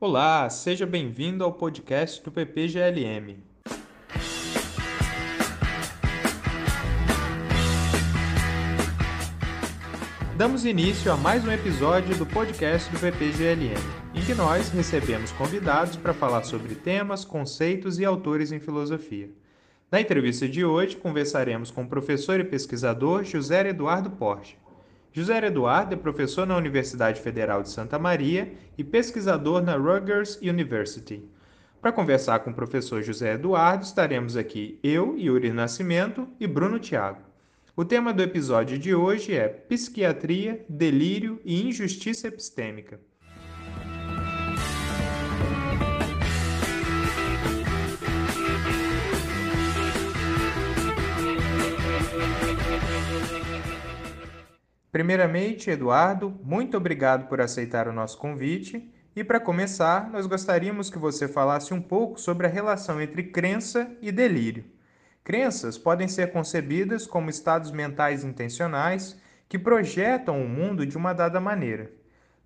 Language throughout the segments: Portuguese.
Olá, seja bem-vindo ao podcast do PPGLM. Damos início a mais um episódio do podcast do PPGLM, em que nós recebemos convidados para falar sobre temas, conceitos e autores em filosofia. Na entrevista de hoje, conversaremos com o professor e pesquisador José Eduardo Porte. José Eduardo é professor na Universidade Federal de Santa Maria e pesquisador na Rutgers University. Para conversar com o professor José Eduardo, estaremos aqui eu, Yuri Nascimento e Bruno Thiago. O tema do episódio de hoje é Psiquiatria, Delírio e Injustiça Epistêmica. Primeiramente, Eduardo, muito obrigado por aceitar o nosso convite. E para começar, nós gostaríamos que você falasse um pouco sobre a relação entre crença e delírio. Crenças podem ser concebidas como estados mentais intencionais que projetam o mundo de uma dada maneira.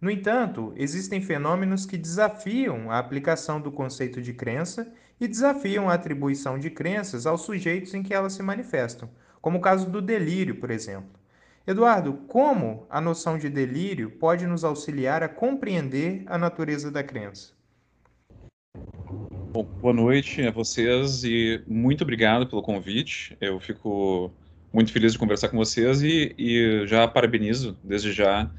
No entanto, existem fenômenos que desafiam a aplicação do conceito de crença e desafiam a atribuição de crenças aos sujeitos em que elas se manifestam, como o caso do delírio, por exemplo. Eduardo, como a noção de delírio pode nos auxiliar a compreender a natureza da crença? Bom, boa noite a vocês e muito obrigado pelo convite. Eu fico muito feliz de conversar com vocês e, e já parabenizo desde já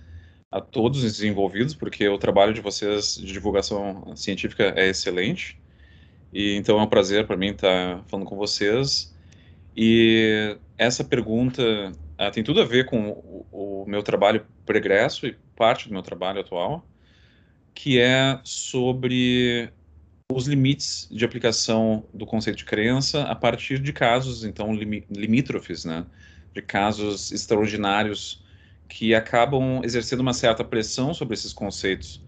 a todos os envolvidos, porque o trabalho de vocês de divulgação científica é excelente. E então é um prazer para mim estar falando com vocês. E essa pergunta uh, tem tudo a ver com o, o, meu trabalho pregresso e parte do meu trabalho atual, que é sobre os limites de aplicação do conceito de crença a partir de casos, então, limítrofes, né? De casos extraordinários que acabam exercendo uma certa pressão sobre esses conceitos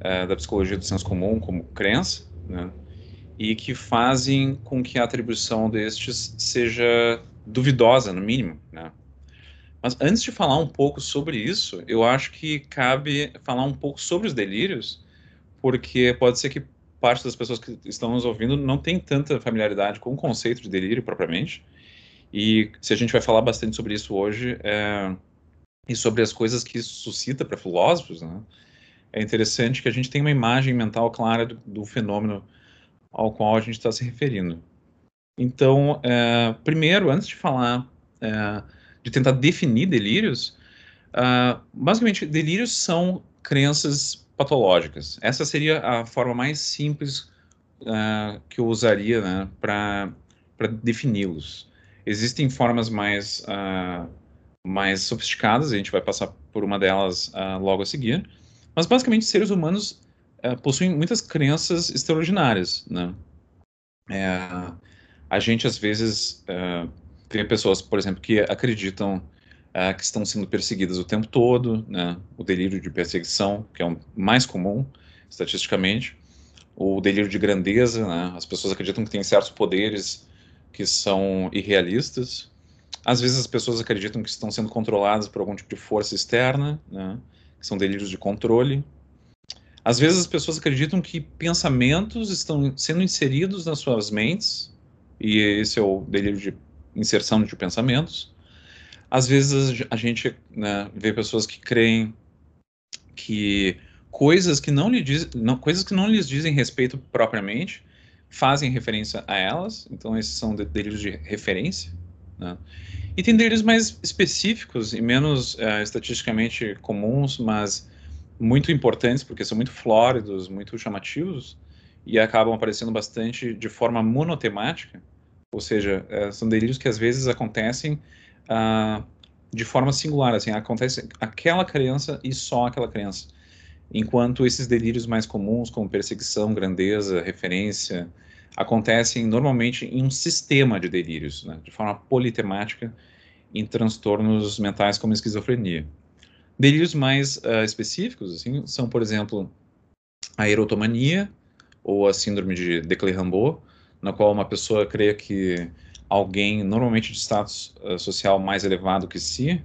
uh, da psicologia do senso comum, como crença, né? E que fazem com que a atribuição destes seja duvidosa, no mínimo, né? Mas antes de falar um pouco sobre isso, eu acho que cabe falar um pouco sobre os delírios, porque pode ser que parte das pessoas que estão nos ouvindo não tem tanta familiaridade com o conceito de delírio propriamente. E se a gente vai falar bastante sobre isso hoje, é, e sobre as coisas que isso suscita para filósofos, né, é interessante que a gente tenha uma imagem mental clara do, do fenômeno ao qual a gente está se referindo. Então, é, primeiro, antes de falar é, de tentar definir delírios, uh, basicamente, delírios são crenças patológicas. Essa seria a forma mais simples uh, que eu usaria né, para defini-los. Existem formas mais, uh, mais sofisticadas, a gente vai passar por uma delas logo a seguir, mas basicamente seres humanos possuem muitas crenças extraordinárias. Né? É, a gente às vezes tem pessoas, por exemplo, que acreditam uh, que estão sendo perseguidas o tempo todo, né? o delírio de perseguição, que é o mais comum estatisticamente, o delírio de grandeza, né? as pessoas acreditam que têm certos poderes que são irrealistas. Às vezes as pessoas acreditam que estão sendo controladas por algum tipo de força externa, né? que são delírios de controle. Às vezes as pessoas acreditam que pensamentos estão sendo inseridos nas suas mentes, e esse é o delírio de inserção de pensamentos. Às vezes a gente né, vê pessoas que creem que coisas que não lhe diz, não, coisas que não lhes dizem respeito propriamente fazem referência a elas. Então esses são delírios de referência. Né? E tem delírios mais específicos e menos uh, estatisticamente comuns, mas muito importantes porque são muito flóridos, muito chamativos e acabam aparecendo bastante de forma monotemática ou seja, é, são delírios que às vezes acontecem ah, de forma singular, assim, acontece aquela criança e só aquela criança. Enquanto esses delírios mais comuns, como perseguição, grandeza, referência, acontecem normalmente em um sistema de delírios, né, de forma politemática, em transtornos mentais como esquizofrenia. Delírios mais uh, específicos assim, são, por exemplo, a erotomania ou a síndrome de Declerc-Rambaud, na qual uma pessoa crê que alguém, normalmente de status uh, social mais elevado que si,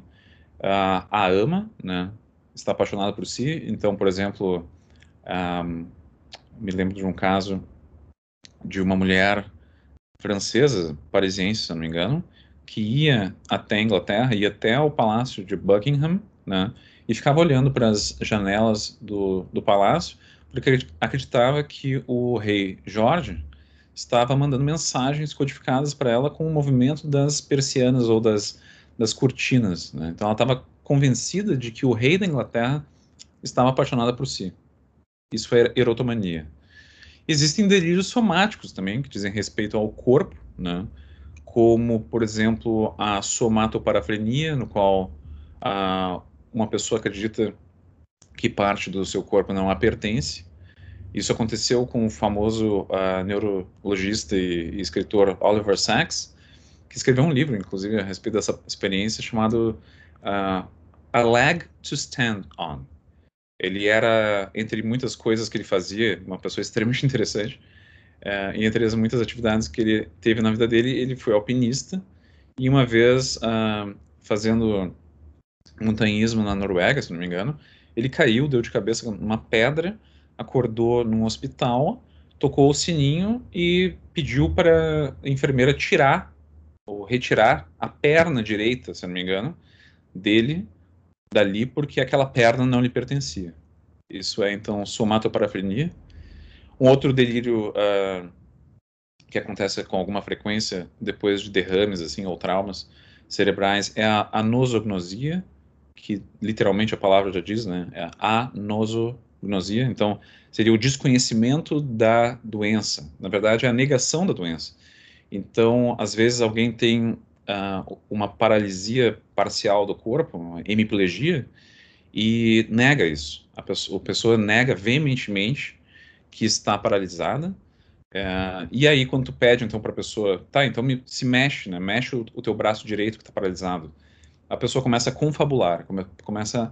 uh, a ama, né? Está apaixonado por si. Então, por exemplo, um, me lembro de um caso de uma mulher francesa, parisiense, se não me engano, que ia até a Inglaterra, ia até o palácio de Buckingham, né, e ficava olhando para as janelas do, do palácio, porque acreditava que o rei Jorge estava mandando mensagens codificadas para ela com o movimento das persianas ou das, das cortinas. Né? Então ela estava convencida de que o rei da Inglaterra estava apaixonado por si. Isso foi erotomania. Existem delírios somáticos também, que dizem respeito ao corpo, né? como, por exemplo, a somatoparafrenia, no qual a, uma pessoa acredita que parte do seu corpo não a pertence. Isso aconteceu com o famoso uh, neurologista e, e, escritor Oliver Sacks, que escreveu um livro, inclusive, a respeito dessa experiência, chamado uh, A Leg to Stand On. Ele era, entre muitas coisas que ele fazia, uma pessoa extremamente interessante, uh, e entre as muitas atividades que ele teve na vida dele, ele foi alpinista, e uma vez, fazendo montanhismo na Noruega, se não me engano, ele caiu, deu de cabeça numa pedra, acordou num hospital, tocou o sininho e pediu para a enfermeira tirar ou retirar a perna direita, se não me engano, dele dali porque aquela perna não lhe pertencia. Isso é então somatoparafrenia. Um outro delírio uh, que acontece com alguma frequência depois de derrames assim ou traumas cerebrais é a anosognosia, que literalmente a palavra já diz, né? É a anosognosia. Então, seria o desconhecimento da doença. Na verdade, é a negação da doença. Então, às vezes alguém tem uh, uma paralisia parcial do corpo, uma hemiplegia, e nega isso. A pessoa, a pessoa nega veementemente que está paralisada. Uh, e aí, quando tu pede então para a pessoa, tá, então me, se mexe, né? Mexe o, o teu braço direito que está paralisado a pessoa começa a confabular, come, começa a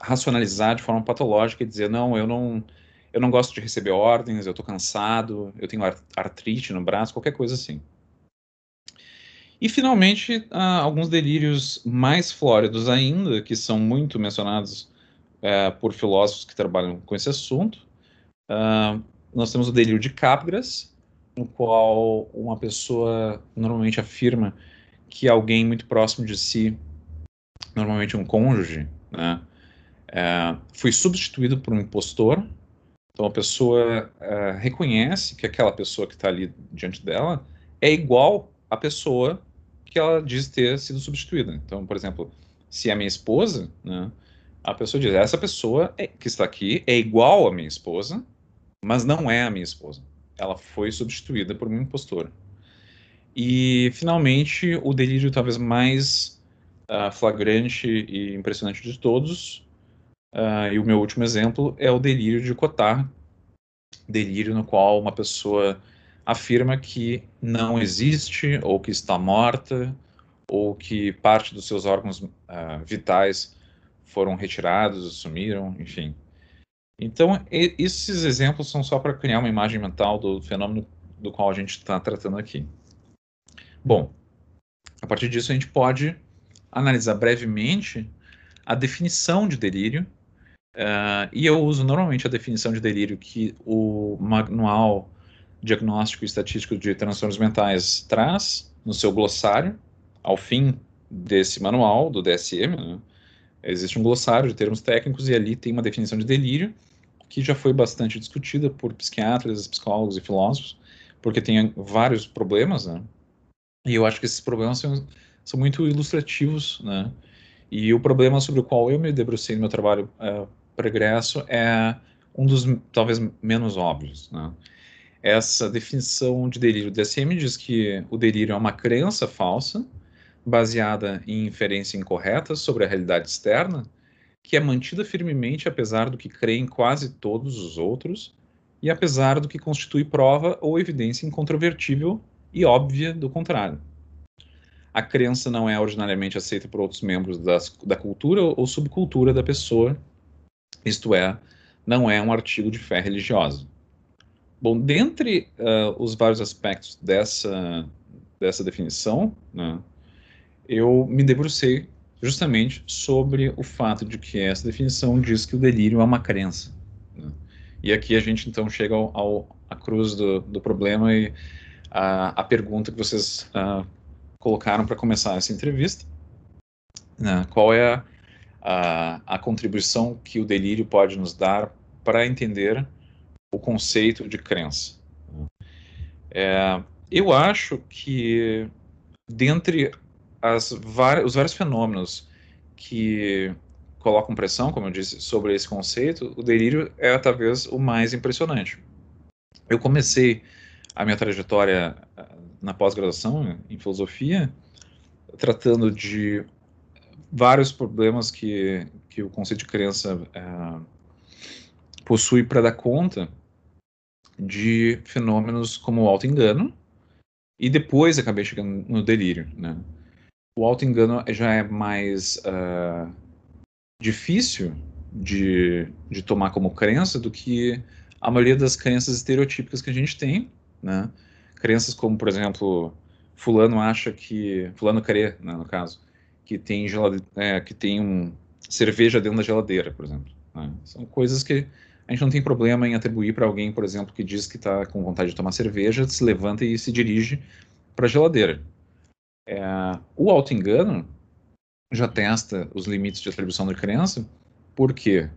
racionalizar de forma patológica e dizer não, eu não, eu não gosto de receber ordens, eu estou cansado, eu tenho artrite no braço, qualquer coisa assim. E finalmente, alguns delírios mais flóridos ainda, que são muito mencionados é, por filósofos que trabalham com esse assunto. Uh, nós temos o delírio de Capgras, no qual uma pessoa normalmente afirma que alguém muito próximo de si normalmente um cônjuge, né, é, foi substituído por um impostor. Então a pessoa é, reconhece que aquela pessoa que está ali diante dela é igual à pessoa que ela diz ter sido substituída. Então, por exemplo, se é minha esposa, né, a pessoa diz: essa pessoa é, que está aqui é igual à minha esposa, mas não é a minha esposa. Ela foi substituída por uma impostora. E, finalmente, o delírio talvez mais uh, flagrante e impressionante de todos. Uh, e o meu último exemplo é o delírio de Cotard, delírio no qual uma pessoa afirma que não existe ou que está morta ou que parte dos seus órgãos uh, vitais foram retirados, sumiram, enfim. Então, esses exemplos são só para criar uma imagem mental do fenômeno do qual a gente está tratando aqui. Bom, a partir disso a gente pode analisar brevemente a definição de delírio. Uh, e eu uso normalmente a definição de delírio que o Manual Diagnóstico e Estatístico de Transtornos Mentais traz no seu glossário. Ao fim desse manual, do DSM, né, existe um glossário de termos técnicos e ali tem uma definição de delírio que já foi bastante discutida por psiquiatras, psicólogos e filósofos, porque tem vários problemas, né? E eu acho que esses problemas são são muito ilustrativos, né? E o problema sobre o qual eu me debrucei no meu trabalho é, pregresso é um dos talvez menos óbvios, né? Essa definição de delírio. DSM diz que o delírio é uma crença falsa, baseada em inferência incorreta sobre a realidade externa, que é mantida firmemente apesar do que creem quase todos os outros e apesar do que constitui prova ou evidência incontrovertível e óbvia do contrário a crença não é ordinariamente aceita por outros membros das, da cultura ou subcultura da pessoa, isto é, não é um artigo de fé religiosa. Bom, dentre uh, os vários aspectos dessa, dessa definição, né, eu me debrucei justamente sobre o fato de que essa definição diz que o delírio é uma crença. Né? E aqui a gente então chega ao, ao à cruz do, do problema e a, a pergunta que vocês uh, colocaram para começar essa entrevista. Né? Qual é a, a, a contribuição que o delírio pode nos dar para entender o conceito de crença? É, eu acho que dentre as, os vários fenômenos que colocam pressão, como eu disse, sobre esse conceito, o delírio é talvez o mais impressionante. Eu comecei a minha trajetória na pós-graduação em filosofia tratando de vários problemas que, que o conceito de crença é, possui para dar conta de fenômenos como o auto-engano, e depois acabei chegando no delírio, né? O auto-engano já é mais uh, difícil de, de tomar como crença do que a maioria das crenças estereotípicas que a gente tem, né? Crenças como, por exemplo, fulano acha que... Fulano crê, né, no caso, que tem, gelade, é, que tem um cerveja dentro da geladeira, por exemplo. Né? São coisas que a gente não tem problema em atribuir para alguém, por exemplo, que diz que está com vontade de tomar cerveja, se levanta e se dirige para a geladeira. É, o auto-engano já testa os limites de atribuição de crença, porque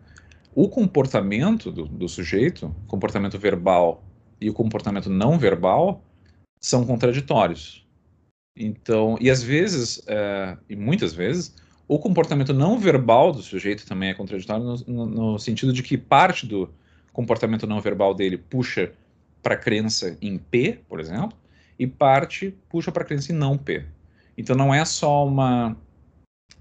o comportamento do, do sujeito, comportamento verbal e o comportamento não verbal, são contraditórios. Então, e às vezes, é, e muitas vezes, o comportamento não verbal do sujeito também é contraditório no, no, sentido de que parte do comportamento não verbal dele puxa para a crença em P, por exemplo, e parte puxa para a crença em não P. Então não é só uma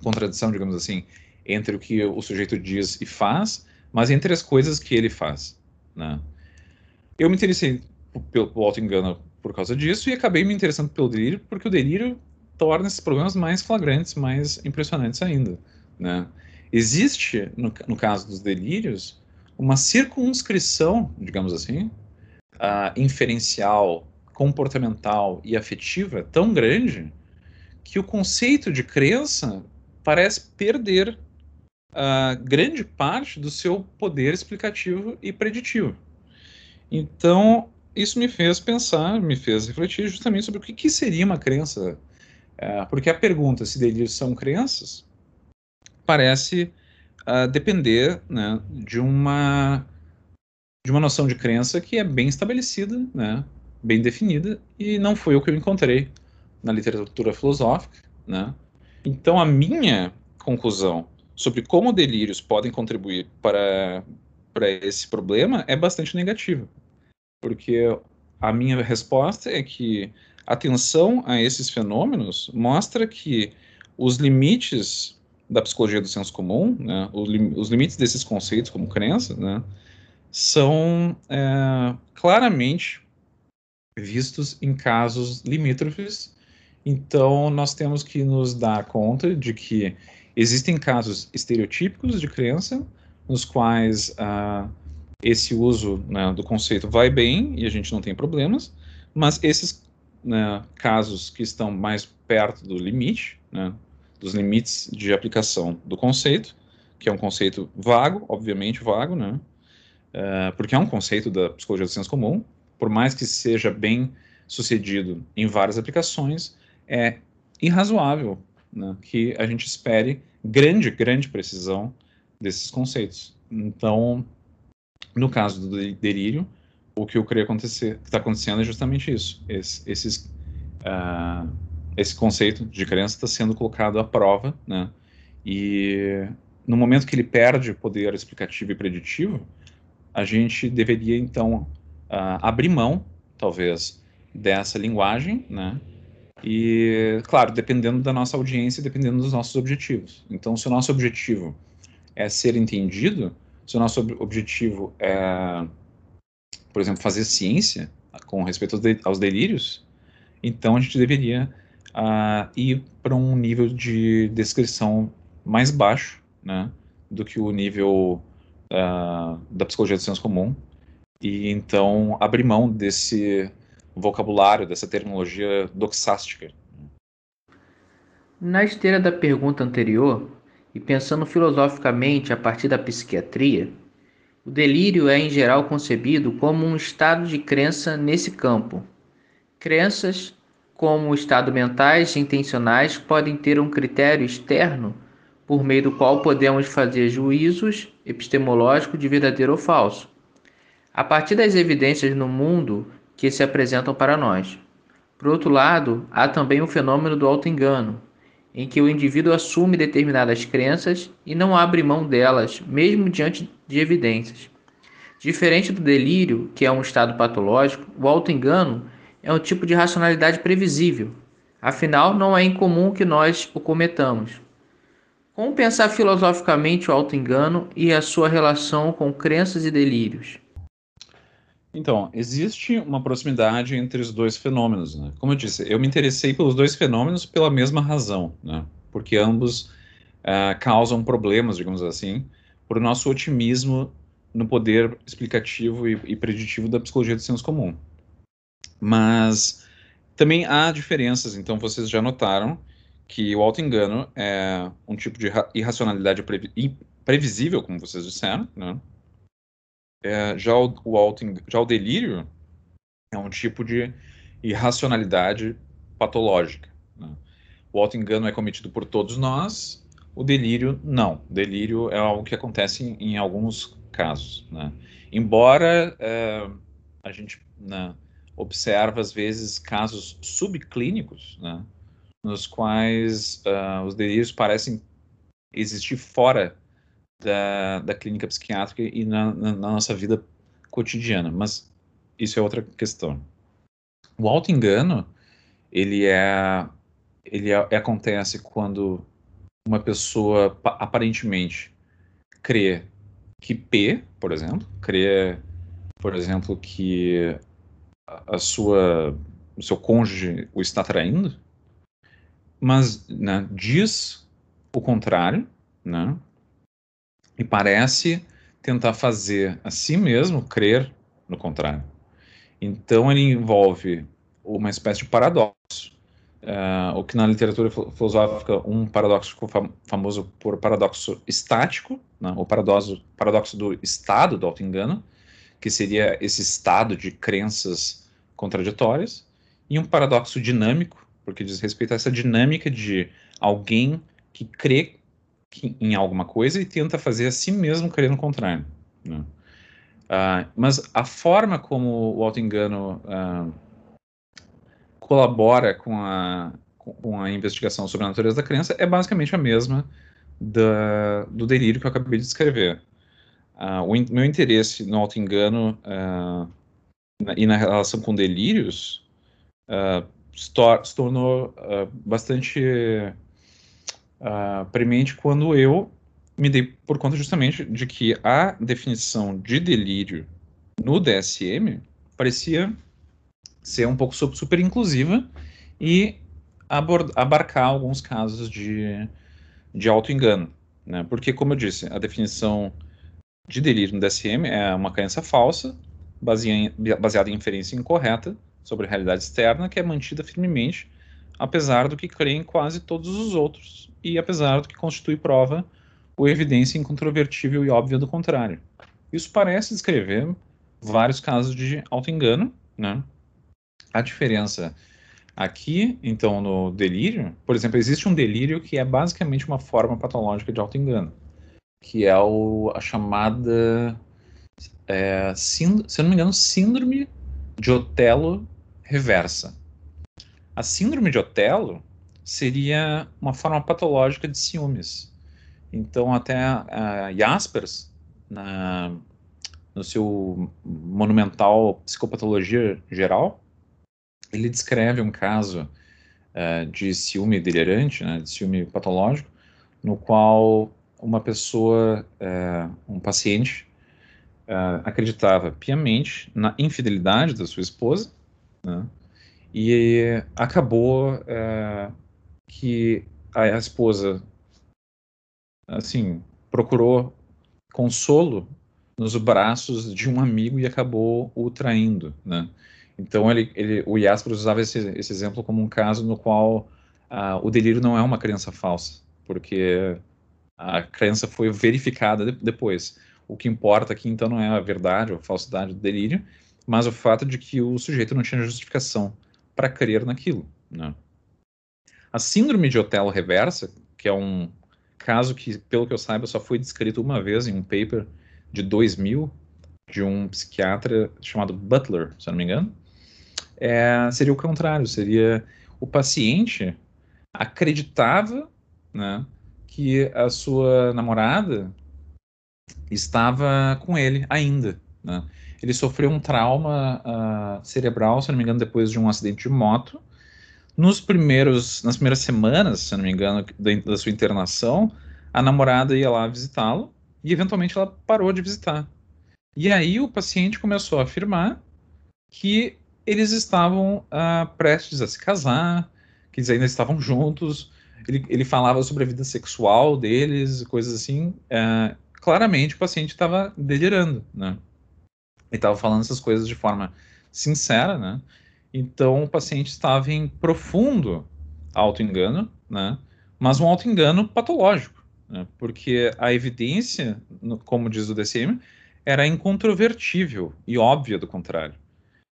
contradição, digamos assim, entre o que o sujeito diz e faz, mas entre as coisas que ele faz. Né? Eu me interessei pelo auto-engano por causa disso e acabei me interessando pelo delírio, porque o delírio torna esses problemas mais flagrantes, mais impressionantes ainda. Né? Existe, no, no caso dos delírios, uma circunscrição, digamos assim, uh, inferencial, comportamental e afetiva tão grande que o conceito de crença parece perder uh, grande parte do seu poder explicativo e preditivo. Então, isso me fez pensar, me fez refletir justamente sobre o que, que seria uma crença é, porque a pergunta se delírios são crenças parece uh, depender né, de uma de uma noção de crença que é bem estabelecida, né, bem definida, e não foi o que eu encontrei na literatura filosófica. Né? Então, a minha conclusão sobre como delírios podem contribuir para, para esse problema é bastante negativa, porque a minha resposta é que atenção a esses fenômenos mostra que os limites da psicologia do senso comum, né, os limites desses conceitos como crença, né, são é, claramente vistos em casos limítrofes. Então, nós temos que nos dar conta de que existem casos estereotípicos de crença, nos quais ah, esse uso né, do conceito vai bem e a gente não tem problemas, mas esses né, casos que estão mais perto do limite, né, dos limites de aplicação do conceito, que é um conceito vago, obviamente vago, né, uh, porque é um conceito da psicologia do senso comum, por mais que seja bem sucedido em várias aplicações, é irrazoável né, que a gente espere grande, grande precisão desses conceitos. Então, no caso do delírio, o que eu creio acontecer, que está acontecendo é justamente isso. Esse, esses, uh, esse conceito de crença está sendo colocado à prova, né? E no momento que ele perde o poder explicativo e preditivo, a gente deveria então uh, abrir mão, talvez, dessa linguagem, né? E, claro, dependendo da nossa audiência, dependendo dos nossos objetivos. Então, se o nosso objetivo é ser entendido, se o nosso objetivo é por exemplo, fazer ciência com respeito aos delírios, então a gente deveria uh, ir para um nível de descrição mais baixo, né, do que o nível uh, da psicologia do senso comum, e então abrir mão desse vocabulário, dessa terminologia doxástica. Na esteira da pergunta anterior, e pensando filosoficamente a partir da psiquiatria, O delírio é, em geral, concebido como um estado de crença nesse campo. Crenças, como estado mentais e intencionais, podem ter um critério externo por meio do qual podemos fazer juízos epistemológicos de verdadeiro ou falso, a partir das evidências no mundo que se apresentam para nós. Por outro lado, há também o fenômeno do auto-engano, em que o indivíduo assume determinadas crenças e não abre mão delas, mesmo diante de evidências. Diferente do delírio, que é um estado patológico, o auto-engano é um tipo de racionalidade previsível. Afinal, não é incomum que nós o cometamos. Como pensar filosoficamente o auto-engano e a sua relação com crenças e delírios? Então, existe uma proximidade entre os dois fenômenos. Né? Como eu disse, eu me interessei pelos dois fenômenos pela mesma razão, né? porque ambos uh, causam problemas, digamos assim, por nosso otimismo no poder explicativo e, e preditivo da psicologia do senso comum. Mas também há diferenças, então vocês já notaram que o auto-engano é um tipo de irracionalidade previsível, como vocês disseram, né? É, já, o, o já o delírio é um tipo de irracionalidade patológica. Né? O auto-engano é cometido por todos nós, o delírio não. O delírio é algo que acontece em, em alguns casos. Né? Embora é, a gente né, observa, às vezes, casos subclínicos, né, nos quais uh, os delírios parecem existir fora da, da clínica psiquiátrica e na, na, na nossa vida cotidiana, mas isso é outra questão. O auto-engano, ele é ele é, acontece quando uma pessoa aparentemente crê que P, por exemplo, crê, por exemplo, que a sua o seu cônjuge o está traindo, mas né, diz o contrário, né? E parece tentar fazer a si mesmo crer no contrário. Então ele envolve uma espécie de paradoxo, uh, o que na literatura filosófica um paradoxo ficou fam famoso por paradoxo estático, né, o paradoxo, paradoxo do estado do auto-engano, que seria esse estado de crenças contraditórias, e um paradoxo dinâmico, porque diz respeito a essa dinâmica de alguém que crê em alguma coisa e tenta fazer a si mesmo querendo o contrário. Né? Uh, mas a forma como o auto-engano uh, colabora com a, com a investigação sobre a natureza da crença é basicamente a mesma da, do delírio que eu acabei de descrever. Uh, o in, meu interesse no auto-engano e na relação com delírios se, tor se tornou bastante uh, premente quando eu me dei por conta justamente de que a definição de delírio no DSM parecia ser um pouco super inclusiva e abarcar alguns casos de, de auto-engano. Né? Porque, como eu disse, a definição de delírio no DSM é uma crença falsa, baseada em inferência incorreta sobre a realidade externa, que é mantida firmemente, apesar do que creem quase todos os outros e apesar do que constitui prova ou evidência incontrovertível e óbvia do contrário. Isso parece descrever vários casos de auto-engano, né? A diferença aqui, então, no delírio, por exemplo, existe um delírio que é basicamente uma forma patológica de auto-engano, que é o, a chamada, é, se eu não me engano, síndrome de Otelo reversa. A síndrome de Otelo seria uma forma patológica de ciúmes. Então, até a Jaspers, na, no seu monumental Psicopatologia Geral, ele descreve um caso uh, de ciúme delirante, né, de ciúme patológico, no qual uma pessoa, uh, um paciente, uh, acreditava piamente na infidelidade da sua esposa, né, e acabou que a esposa, assim, procurou consolo nos braços de um amigo e acabou o traindo, né? Então ele, ele, o Jaspers usava esse, esse exemplo como um caso no qual uh, o delírio não é uma crença falsa, porque a crença foi verificada de, depois. o que importa aqui então não é a verdade ou a falsidade do delírio, mas o fato de que o sujeito não tinha justificação para crer naquilo. Né? A síndrome de Otelo reversa, que é um caso que, pelo que eu saiba, só foi descrito uma vez em um paper de 2000 de um psiquiatra chamado Butler, se eu não me engano, é, seria o contrário, seria o paciente acreditava né, que a sua namorada estava com ele ainda. Né? Ele sofreu um trauma uh, cerebral, se não me engano, depois de um acidente de moto. Nos primeiros, nas primeiras semanas, se não me engano, da, da sua internação, a namorada ia lá visitá-lo e eventualmente ela parou de visitar. E aí o paciente começou a afirmar que eles estavam uh, prestes a se casar, que eles ainda estavam juntos. Ele, ele falava sobre a vida sexual deles, coisas assim. Uh, claramente o paciente estava delirando, né? Ele estava falando essas coisas de forma sincera, né? Então o paciente estava em profundo auto-engano, né? Mas um auto-engano patológico, né? porque a evidência, como diz o DCM, era incontrovertível e óbvia do contrário.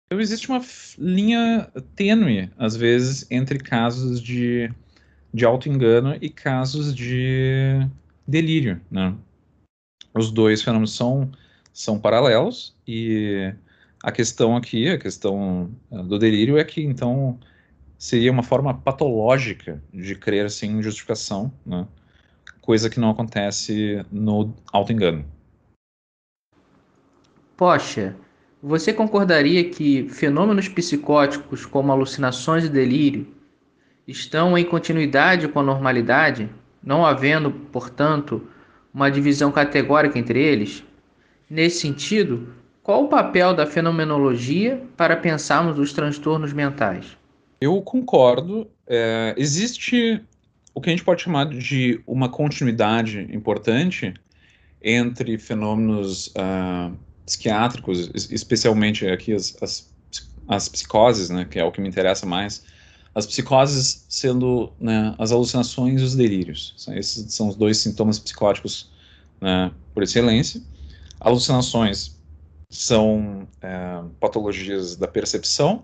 Então existe uma linha tênue, às vezes, entre casos de, de auto-engano e casos de delírio, né? Os dois fenômenos são, são paralelos e a questão aqui, a questão eh, do delírio é que, então, seria uma forma patológica de crer sem justificação, né? coisa que não acontece no auto-engano. Poxa, você concordaria que fenômenos psicóticos como alucinações e delírio estão em continuidade com a normalidade, não havendo, portanto, uma divisão categórica entre eles? Nesse sentido, qual o papel da fenomenologia para pensarmos os transtornos mentais? Eu concordo. É, existe o que a gente pode chamar de uma continuidade importante entre fenômenos uh, psiquiátricos, especialmente aqui as, as, as, psicoses, né, que é o que me interessa mais, as psicoses sendo né, as alucinações e os delírios. Esses são os dois sintomas psicóticos né, por excelência. Alucinações são é, patologias da percepção,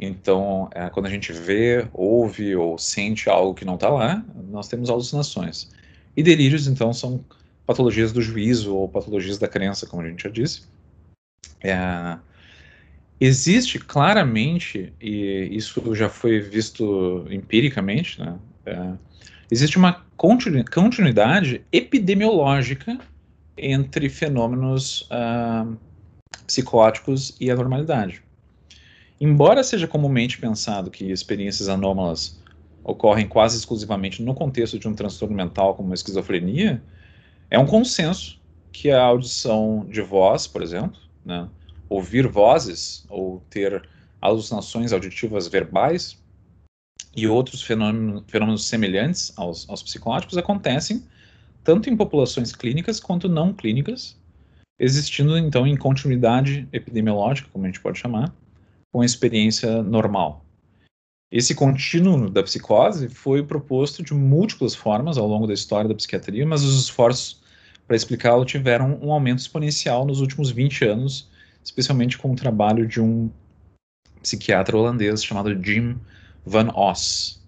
então, é, quando a gente vê, ouve ou sente algo que não está lá, nós temos alucinações. E delírios, então, são patologias do juízo ou patologias da crença, como a gente já disse. É, existe claramente, e isso já foi visto empiricamente, né, é, existe uma continuidade epidemiológica entre fenômenos uh, psicóticos e a normalidade. Embora seja comumente pensado que experiências anômalas ocorrem quase exclusivamente no contexto de um transtorno mental como a esquizofrenia, é um consenso que a audição de voz, por exemplo, né, ouvir vozes ou ter alucinações auditivas verbais e outros fenômenos, fenômenos semelhantes aos, aos psicóticos acontecem tanto em populações clínicas quanto não clínicas, existindo então em continuidade epidemiológica, como a gente pode chamar, com a experiência normal. Esse contínuo da psicose foi proposto de múltiplas formas ao longo da história da psiquiatria, mas os esforços para explicá-lo tiveram um aumento exponencial nos últimos 20 anos, especialmente com o trabalho de um psiquiatra holandês chamado Jim Van Os.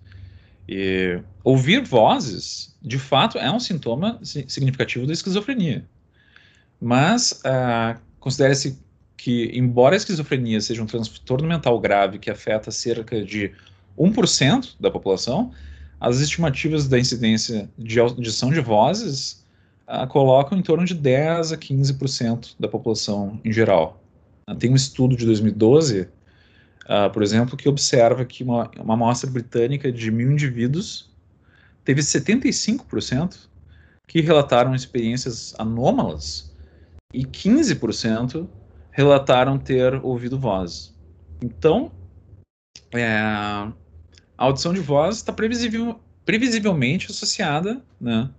E ouvir vozes, de fato, é um sintoma significativo da esquizofrenia. Mas uh, considere-se que, embora a esquizofrenia seja um transtorno mental grave que afeta cerca de 1% da população, as estimativas da incidência de audição de vozes uh, colocam em torno de 10 a 15% da população em geral. Tem um estudo de 2012, uh, por exemplo, que observa que uma, uma amostra britânica de mil indivíduos teve 75% que relataram experiências anômalas e 15% relataram ter ouvido voz. Então, é, a audição de voz está previsivel, previsivelmente associada, né?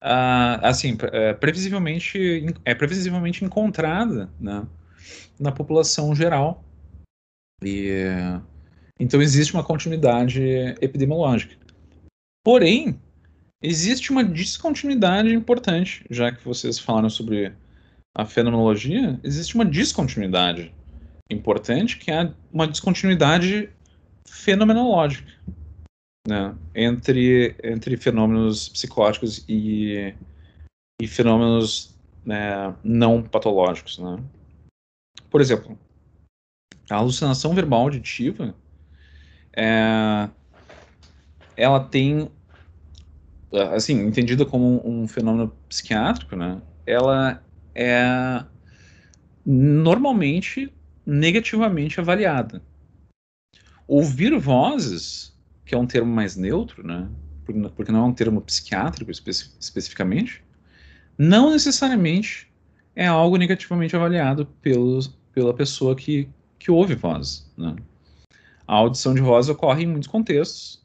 A, assim, é, previsivelmente é previsivelmente encontrada, né? Na população geral. E então existe uma continuidade epidemiológica. Porém, existe uma descontinuidade importante, já que vocês falaram sobre a fenomenologia, existe uma descontinuidade importante, que é uma descontinuidade fenomenológica né, entre, entre fenômenos psicóticos e, e fenômenos né, não patológicos. Né? Por exemplo, a alucinação verbal auditiva é, ela tem assim entendida como um fenômeno psiquiátrico, né? Ela é normalmente negativamente avaliada. Ouvir vozes, que é um termo mais neutro, né? Porque não é um termo psiquiátrico espe especificamente, não necessariamente é algo negativamente avaliado pelos, pela pessoa que, que ouve voz. Né? A audição de voz ocorre em muitos contextos,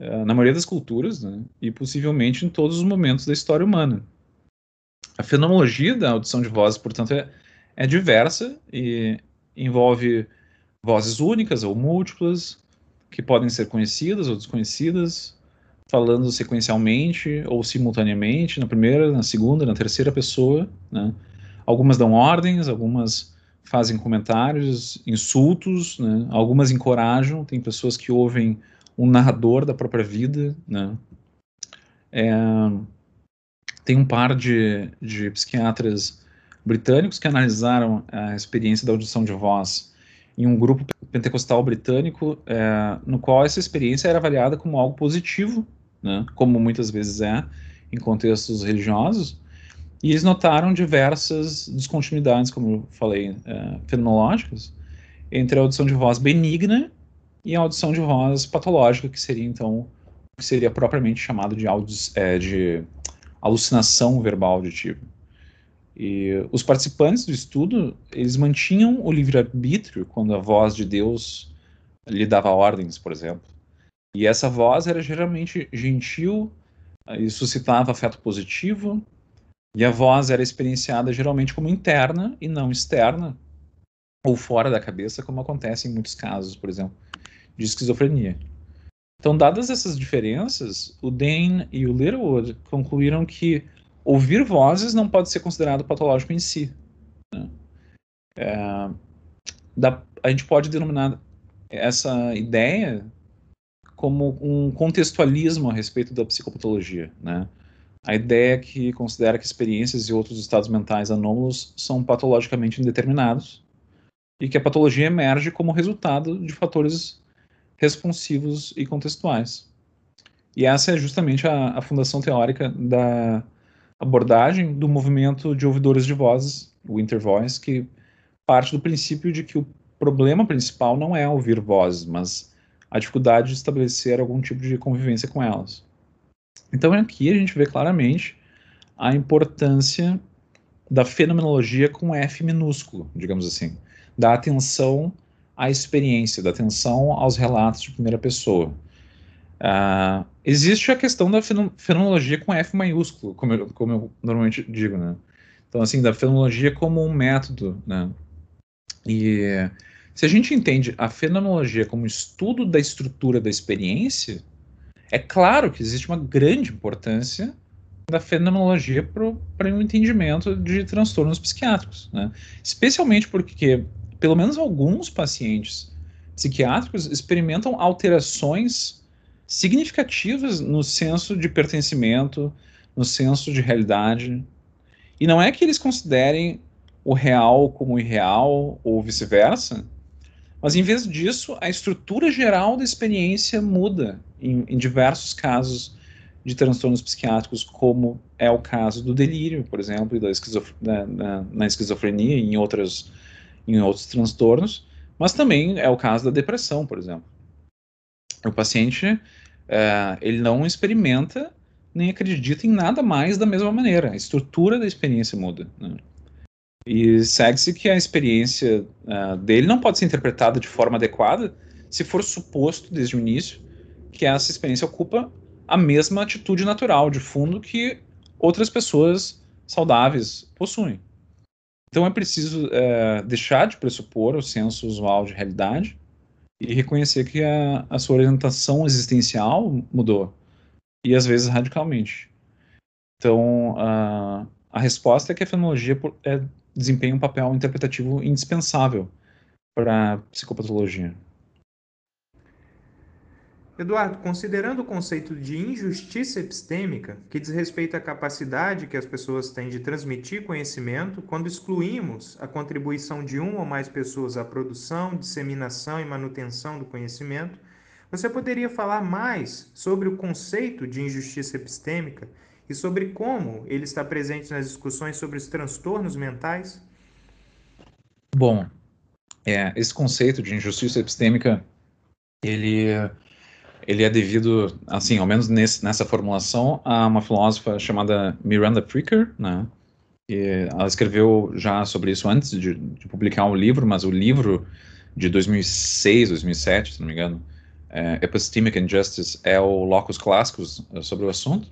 uh, na maioria das culturas, né? e possivelmente em todos os momentos da história humana. A fenomenologia da audição de voz, portanto, é, é diversa e envolve vozes únicas ou múltiplas, que podem ser conhecidas ou desconhecidas, falando sequencialmente ou simultaneamente, na primeira, na segunda, na terceira pessoa. Né? Algumas dão ordens, algumas fazem comentários, insultos, né? algumas encorajam. Tem pessoas que ouvem um narrador da própria vida. Né? É, tem um par de, de psiquiatras britânicos que analisaram a experiência da audição de voz em um grupo pentecostal britânico, é, no qual essa experiência era avaliada como algo positivo, né, como muitas vezes é em contextos religiosos, e eles notaram diversas descontinuidades, como eu falei, é, entre a audição de voz benigna e a audição de voz patológica, que seria então que seria propriamente chamado de, audios, é, de alucinação verbal auditiva. E os participantes do estudo, eles mantinham o livre-arbítrio quando a voz de Deus lhe dava ordens, por exemplo. E essa voz era geralmente gentil e suscitava afeto positivo, e a voz era experienciada geralmente como interna e não externa, ou fora da cabeça, como acontece em muitos casos, por exemplo, de esquizofrenia. Então, dadas essas diferenças, o Dane e o Littlewood concluíram que ouvir vozes não pode ser considerado patológico em si. Né? É, da, a gente pode denominar essa ideia como um contextualismo a respeito da psicopatologia. Né? A ideia que considera que experiências e outros estados mentais anômalos são patologicamente indeterminados e que a patologia emerge como resultado de fatores responsivos e contextuais. E essa é justamente a, a fundação teórica da abordagem do movimento de ouvidores de vozes, o intervoice, que parte do princípio de que o problema principal não é ouvir vozes, mas a dificuldade de estabelecer algum tipo de convivência com elas. Então aqui a gente vê claramente a importância da fenomenologia com F minúsculo, digamos assim, da atenção à experiência, da atenção aos relatos de primeira pessoa. Uh, existe a questão da fenomenologia com F maiúsculo, como eu, como eu normalmente digo, né? Então, assim, da fenomenologia como um método, né? E se a gente entende a fenomenologia como estudo da estrutura da experiência, é claro que existe uma grande importância da fenomenologia para o um entendimento de transtornos psiquiátricos, né? Especialmente porque, pelo menos alguns pacientes psiquiátricos experimentam alterações significativas no senso de pertencimento, no senso de realidade. E não é que eles considerem o real como irreal ou vice-versa, mas em vez disso, a estrutura geral da experiência muda em, em diversos casos de transtornos psiquiátricos, como é o caso do delírio, por exemplo, e da esquizof na, na, na, esquizofrenia e em, outras, em outros transtornos, mas também é o caso da depressão, por exemplo. O paciente é, ele não experimenta nem acredita em nada mais da mesma maneira. A estrutura da experiência muda. Né? E segue-se que a experiência uh, dele não pode ser interpretada de forma adequada se for suposto desde o início que essa experiência ocupa a mesma atitude natural de fundo que outras pessoas saudáveis possuem. Então é preciso uh, deixar de pressupor o senso usual de realidade e reconhecer que a, a sua orientação existencial mudou e às vezes radicalmente. Então a, a resposta é que a fenomenologia é desempenha um papel interpretativo indispensável para a psicopatologia. Eduardo, considerando o conceito de injustiça epistêmica, que diz respeito à capacidade que as pessoas têm de transmitir conhecimento, quando excluímos a contribuição de uma ou mais pessoas à produção, disseminação e manutenção do conhecimento, você poderia falar mais sobre o conceito de injustiça epistêmica e sobre como ele está presente nas discussões sobre os transtornos mentais? Bom, é, esse conceito de injustiça epistêmica, ele ele é devido, assim, ao menos nesse, nessa formulação, a uma filósofa chamada Miranda Fricker, né? E ela escreveu já sobre isso antes de, de, publicar um livro, mas o livro de 2006, 2007, se não me engano, é, Epistemic Injustice, é o locus clássicos é, sobre o assunto.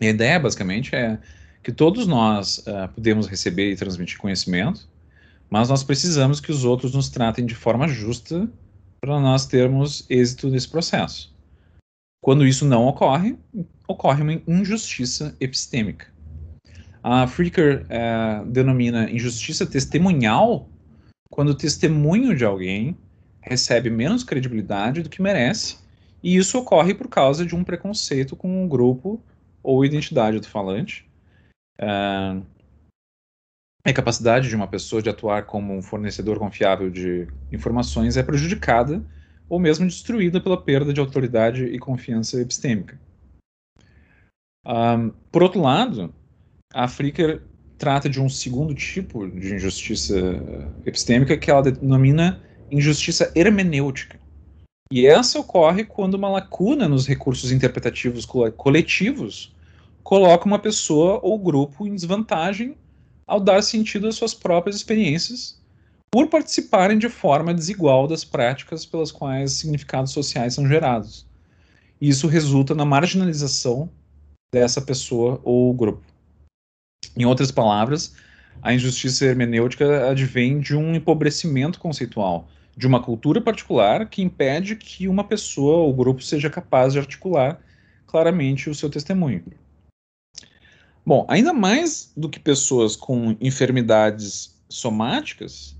E a ideia, basicamente, é que todos nós uh, podemos receber e transmitir conhecimento, mas nós precisamos que os outros nos tratem de forma justa para nós termos êxito nesse processo. Quando isso não ocorre, ocorre uma injustiça epistêmica. A Fricker é, denomina injustiça testemunhal quando o testemunho de alguém recebe menos credibilidade do que merece, e isso ocorre por causa de um preconceito com um grupo ou identidade do falante. É, a capacidade de uma pessoa de atuar como um fornecedor confiável de informações é prejudicada ou mesmo destruída pela perda de autoridade e confiança epistêmica. Um, por outro lado, a Fricker trata de um segundo tipo de injustiça epistêmica que ela denomina injustiça hermenêutica. E essa ocorre quando uma lacuna nos recursos interpretativos coletivos coloca uma pessoa ou grupo em desvantagem ao dar sentido às suas próprias experiências, por participarem de forma desigual das práticas pelas quais significados sociais são gerados. Isso resulta na marginalização dessa pessoa ou grupo. Em outras palavras, a injustiça hermenêutica advém de um empobrecimento conceitual, de uma cultura particular que impede que uma pessoa ou grupo seja capaz de articular claramente o seu testemunho. Bom, ainda mais do que pessoas com enfermidades somáticas,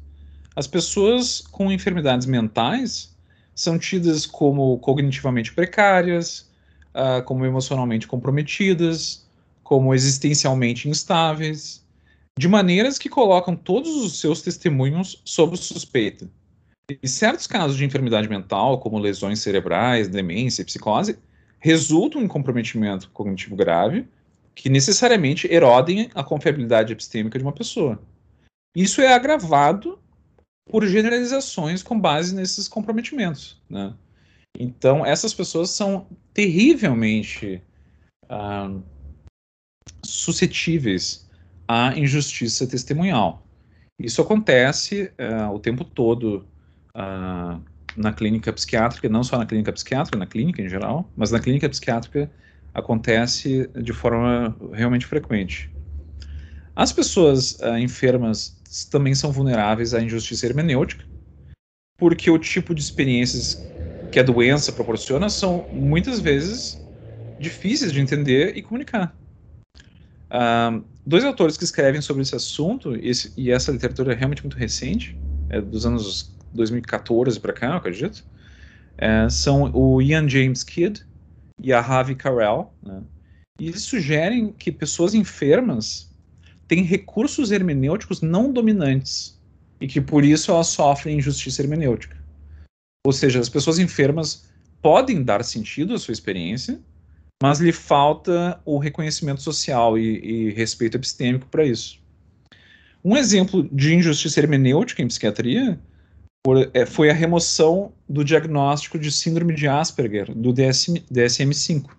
as pessoas com enfermidades mentais são tidas como cognitivamente precárias, uh, como emocionalmente comprometidas, como existencialmente instáveis, de maneiras que colocam todos os seus testemunhos sob suspeita. E certos casos de enfermidade mental, como lesões cerebrais, demência e psicose, resultam em comprometimento cognitivo grave que necessariamente erodem a confiabilidade epistêmica de uma pessoa. Isso é agravado por generalizações com base nesses comprometimentos. Né? Então, essas pessoas são terrivelmente ah, suscetíveis à injustiça testemunhal. Isso acontece ah, o tempo todo ah, na clínica psiquiátrica, não só na clínica psiquiátrica, na clínica em geral, mas na clínica psiquiátrica acontece de forma realmente frequente. As pessoas uh, enfermas também são vulneráveis à injustiça hermenêutica, porque o tipo de experiências que a doença proporciona são muitas vezes difíceis de entender e comunicar. Uh, dois autores que escrevem sobre esse assunto, esse, e essa literatura é realmente muito recente, é dos anos 2014 para cá, eu acredito, é, são o Ian James Kidd e a Ravi Carell, né? e eles sugerem que pessoas enfermas têm recursos hermenêuticos não dominantes e que por isso elas sofrem injustiça hermenêutica. Ou seja, as pessoas enfermas podem dar sentido à sua experiência, mas lhe falta o reconhecimento social e, e respeito epistêmico para isso. Um exemplo de injustiça hermenêutica em psiquiatria por, é, foi a remoção do diagnóstico de síndrome de Asperger do DSM, DSM-5.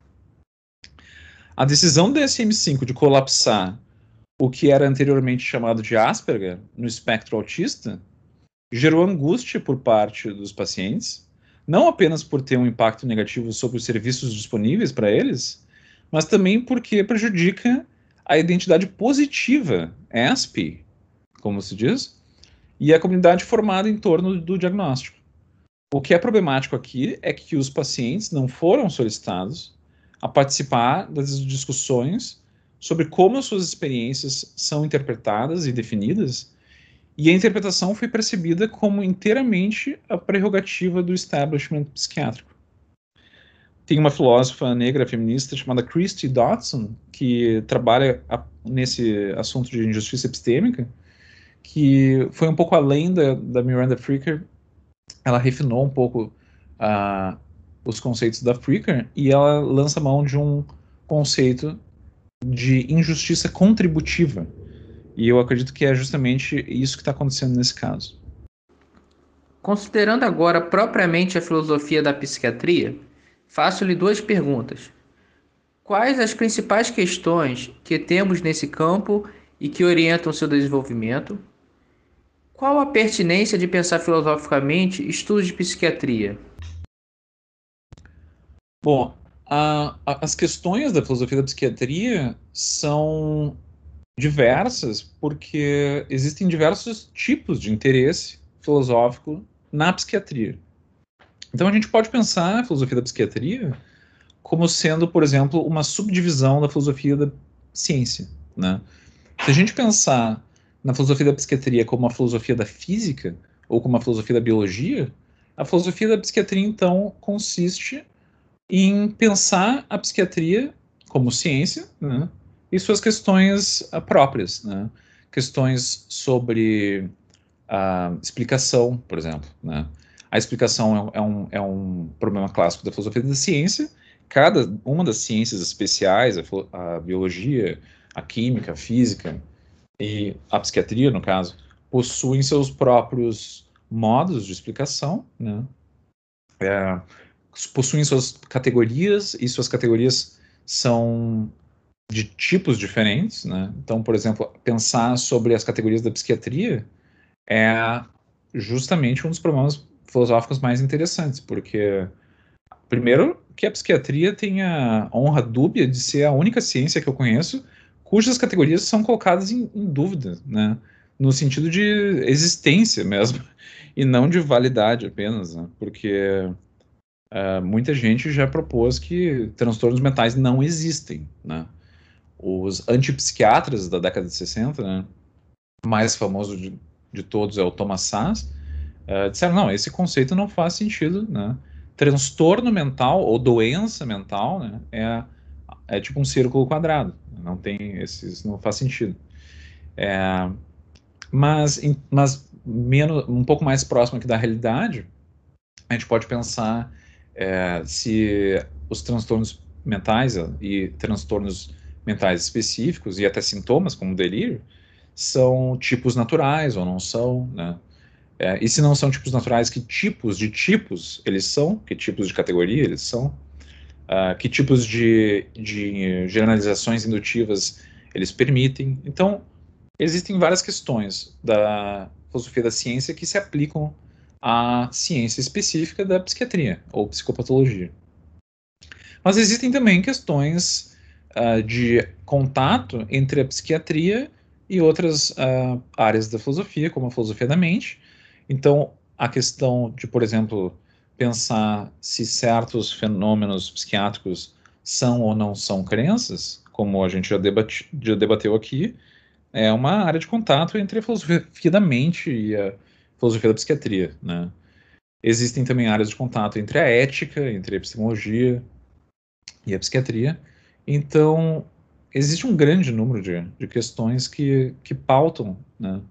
A decisão do DSM-5 de colapsar o que era anteriormente chamado de Asperger no espectro autista gerou angústia por parte dos pacientes, não apenas por ter um impacto negativo sobre os serviços disponíveis para eles, mas também porque prejudica a identidade positiva, ASP, como se diz, e a comunidade formada em torno do diagnóstico. O que é problemático aqui é que os pacientes não foram solicitados a participar das discussões sobre como as suas experiências são interpretadas e definidas, e a interpretação foi percebida como inteiramente a prerrogativa do establishment psiquiátrico. Tem uma filósofa negra feminista chamada Christy Dodson, que trabalha nesse assunto de injustiça epistêmica, que foi um pouco além da, da Miranda Fricker. Ela refinou um pouco uh, os conceitos da Fricker e ela lança mão de um conceito de injustiça contributiva. E eu acredito que é justamente isso que está acontecendo nesse caso. Considerando agora propriamente a filosofia da psiquiatria, faço-lhe duas perguntas. Quais as principais questões que temos nesse campo e que orientam seu desenvolvimento? Qual a pertinência de pensar filosoficamente estudos de psiquiatria? Bom, a, a, as questões da filosofia da psiquiatria são diversas porque existem diversos tipos de interesse filosófico na psiquiatria. Então a gente pode pensar a filosofia da psiquiatria como sendo, por exemplo, uma subdivisão da filosofia da ciência. Né? Se a gente pensar na filosofia da psiquiatria como uma filosofia da física ou como uma filosofia da biologia, a filosofia da psiquiatria então consiste em pensar a psiquiatria como ciência né, e suas questões uh, próprias, né, questões sobre a explicação, por exemplo. Né. A explicação é, é, um, é um problema clássico da filosofia da ciência. Cada uma das ciências especiais, a, a biologia, a química, a física e a psiquiatria, no caso, possuem seus próprios modos de explicação, né? É, possuem suas categorias e suas categorias são de tipos diferentes, né? Então, por exemplo, pensar sobre as categorias da psiquiatria é justamente um dos problemas filosóficos mais interessantes, porque primeiro que a psiquiatria tem a honra dúbia de ser a única ciência que eu conheço cujas categorias são colocadas em, em dúvida, né? No sentido de existência mesmo, e não de validade apenas, né? Porque uh, muita gente já propôs que transtornos mentais não existem, né? Os antipsiquiatras da década de 60, né, mais famoso de, de todos é o Thomas Sass, uh, disseram, não, esse conceito não faz sentido, né? Transtorno mental ou doença mental, né, é, é tipo um círculo quadrado, não tem esses, não faz sentido. É, mas, mas menos, um pouco mais próximo aqui da realidade, a gente pode pensar é, se os transtornos mentais e transtornos mentais específicos e até sintomas, como delírio, são tipos naturais ou não são, né? É, e se não são tipos naturais, que tipos de tipos eles são? Que tipos de categoria eles são? Uh, que tipos de, de generalizações indutivas eles permitem? Então, existem várias questões da filosofia da ciência que se aplicam a ciência específica da psiquiatria ou psicopatologia. Mas existem também questões uh, de contato entre a psiquiatria e outras uh, áreas da filosofia, como a filosofia da mente. Então, a questão de, por exemplo, pensar se certos fenômenos psiquiátricos são ou não são crenças, como a gente já, debate, já debateu aqui, é uma área de contato entre a filosofia da mente e a filosofia da psiquiatria, né? Existem também áreas de contato entre a ética, entre a epistemologia e a psiquiatria. Então, existe um grande número de, de questões que, que pautam né,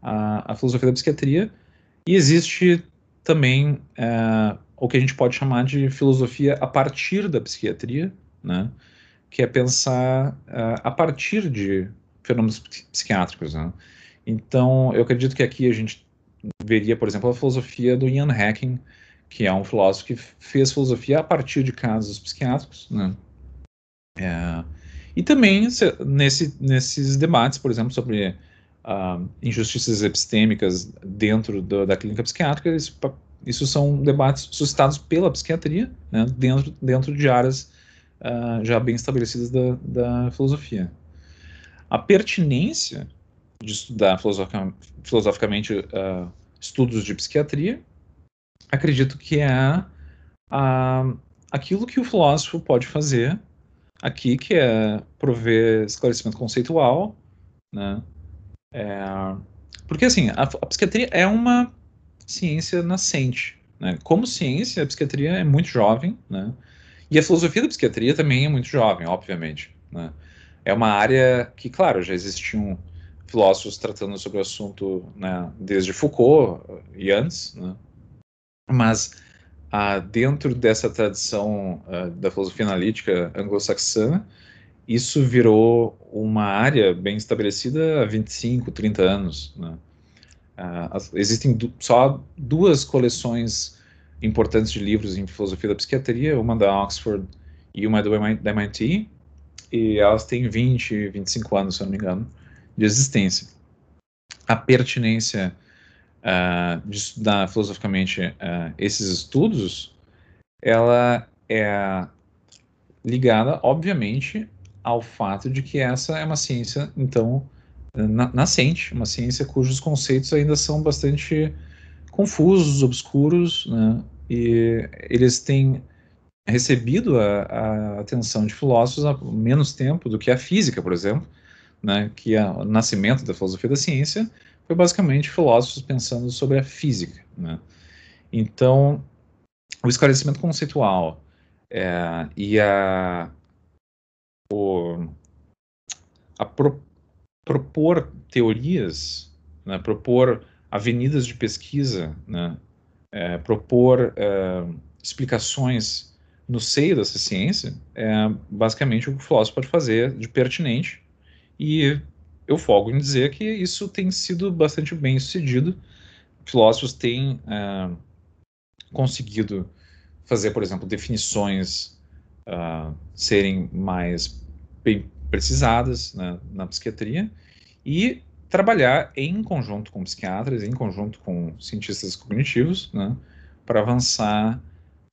a, a, filosofia da psiquiatria, e existe também é, o que a gente pode chamar de filosofia a partir da psiquiatria, né, que é pensar é, a partir de fenômenos psiquiátricos. Né. Então, eu acredito que aqui a gente veria, por exemplo, a filosofia do Ian Hacking, que é um filósofo que fez filosofia a partir de casos psiquiátricos, né? É, e também nesse, nesses debates, por exemplo, sobre uh, injustiças epistêmicas dentro do, da clínica psiquiátrica, isso, isso, são debates suscitados pela psiquiatria, né, dentro, dentro de áreas uh, já bem estabelecidas da, da filosofia. A pertinência de estudar filosoficamente uh, estudos de psiquiatria, acredito que é uh, aquilo que o filósofo pode fazer aqui, que é prover esclarecimento conceitual, né? É, porque, assim, a, a, psiquiatria é uma ciência nascente, né? Como ciência, a psiquiatria é muito jovem, né? E a filosofia da psiquiatria também é muito jovem, obviamente, né? É uma área que, claro, já existiam filósofos tratando sobre o assunto né, desde Foucault e antes, né? mas ah, dentro dessa tradição ah, da filosofia analítica anglo-saxã, isso virou uma área bem estabelecida há 25, 30 anos. Né? Ah, existem du só duas coleções importantes de livros em filosofia da psiquiatria, uma da Oxford e uma do MIT, e elas têm 20, 25 anos, se eu não me engano, de existência. A pertinência uh, de estudar filosoficamente uh, esses estudos, ela é ligada, obviamente, ao fato de que essa é uma ciência, então, na nascente, uma ciência cujos conceitos ainda são bastante confusos, obscuros, né? e eles têm recebido a, a, atenção de filósofos há menos tempo do que a física, por exemplo, né, que é o nascimento da filosofia da ciência foi basicamente filósofos pensando sobre a física. Né? Então, o esclarecimento conceitual é, e a, o, a pro, propor teorias, né, propor avenidas de pesquisa, né, é, propor é, explicações no seio dessa ciência, é basicamente o que o filósofo pode fazer de pertinente e eu folgo em dizer que isso tem sido bastante bem sucedido. Filósofos têm uh, conseguido fazer, por exemplo, definições uh, serem mais bem precisadas né, na psiquiatria e trabalhar em conjunto com psiquiatras, em conjunto com cientistas cognitivos, né, para avançar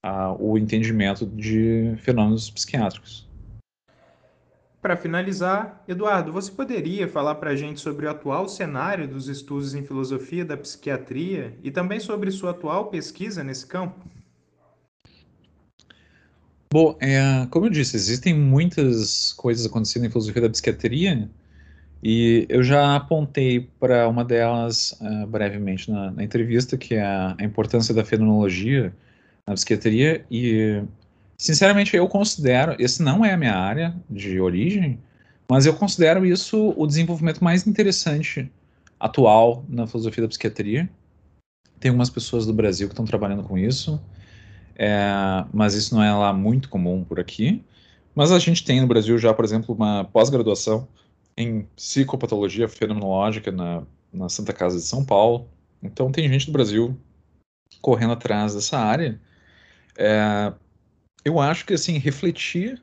uh, o entendimento de fenômenos psiquiátricos. Para finalizar, Eduardo, você poderia falar para a gente sobre o atual cenário dos estudos em filosofia da psiquiatria e também sobre sua atual pesquisa nesse campo? Bom, é, como eu disse, existem muitas coisas acontecendo em filosofia da psiquiatria e eu já apontei para uma delas uh, brevemente na, na, entrevista, que é a, a importância da fenomenologia na psiquiatria e Sinceramente, eu considero, esse não é a minha área de origem, mas eu considero isso o desenvolvimento mais interessante atual na filosofia da psiquiatria. Tem algumas pessoas do Brasil que estão trabalhando com isso, é, mas isso não é lá muito comum por aqui. Mas a gente tem no Brasil já, por exemplo, uma pós-graduação em psicopatologia fenomenológica na, na Santa Casa de São Paulo. Então tem gente do Brasil correndo atrás dessa área. É, eu acho que assim refletir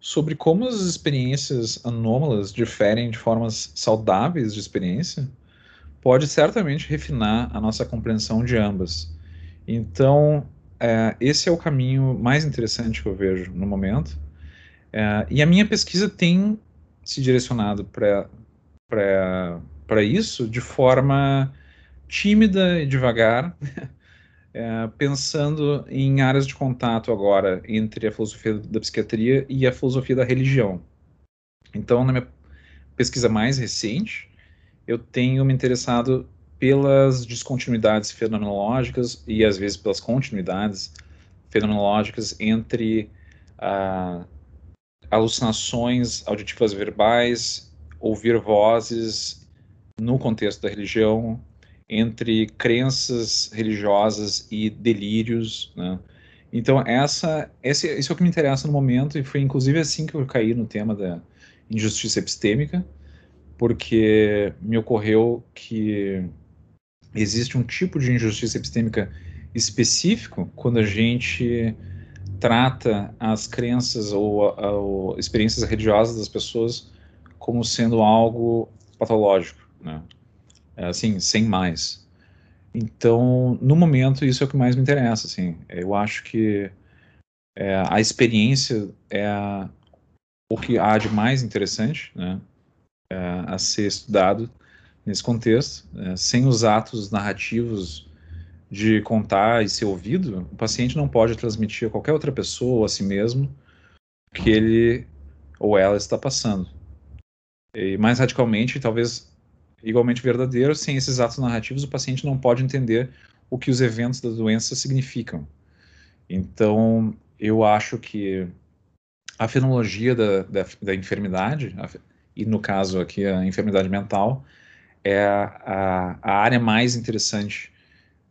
sobre como as experiências anômalas diferem de formas saudáveis de experiência pode certamente refinar a nossa compreensão de ambas. Então, é, esse é o caminho mais interessante que eu vejo no momento. É, e a minha pesquisa tem se direcionado para isso de forma tímida e devagar, é, pensando em áreas de contato agora entre a filosofia da psiquiatria e a filosofia da religião. Então, na minha pesquisa mais recente, eu tenho me interessado pelas descontinuidades fenomenológicas e às vezes pelas continuidades fenomenológicas entre ah, alucinações auditivas verbais, ouvir vozes no contexto da religião, entre crenças religiosas e delírios, né? Então essa, esse, esse é o que me interessa no momento e foi inclusive assim que eu caí no tema da injustiça epistêmica, porque me ocorreu que existe um tipo de injustiça epistêmica específico quando a gente trata as crenças ou, ou experiências religiosas das pessoas como sendo algo patológico, né? É, assim, sem mais. Então, no momento, isso é o que mais me interessa, assim. Eu acho que é, a experiência é o que há de mais interessante, né, é, a ser estudado nesse contexto, é, sem os atos narrativos de contar e ser ouvido, o paciente não pode transmitir a qualquer outra pessoa ou a si mesmo que ele ou ela está passando. E mais radicalmente, talvez igualmente verdadeiro, sem esses atos narrativos, o paciente não pode entender o que os eventos da doença significam. Então, eu acho que a fenomenologia da, da, da enfermidade, a, e no caso aqui a enfermidade mental, é a, a área mais interessante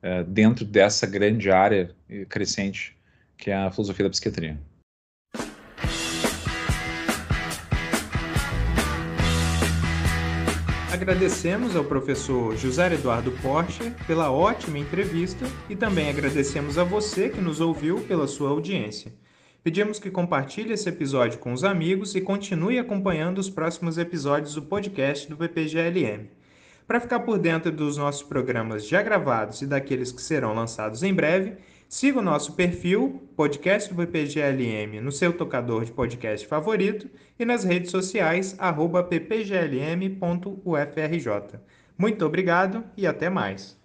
é, dentro dessa grande área crescente que é a filosofia da psiquiatria. Agradecemos ao professor José Eduardo Porsche pela ótima entrevista e também agradecemos a você que nos ouviu pela sua audiência. Pedimos que compartilhe esse episódio com os amigos e continue acompanhando os próximos episódios do podcast do PPGLM. Para ficar por dentro dos nossos programas já gravados e daqueles que serão lançados em breve, siga o nosso perfil, podcast do PPGLM, no seu tocador de podcast favorito e nas redes sociais, ppglm.ufrj. Muito obrigado e até mais.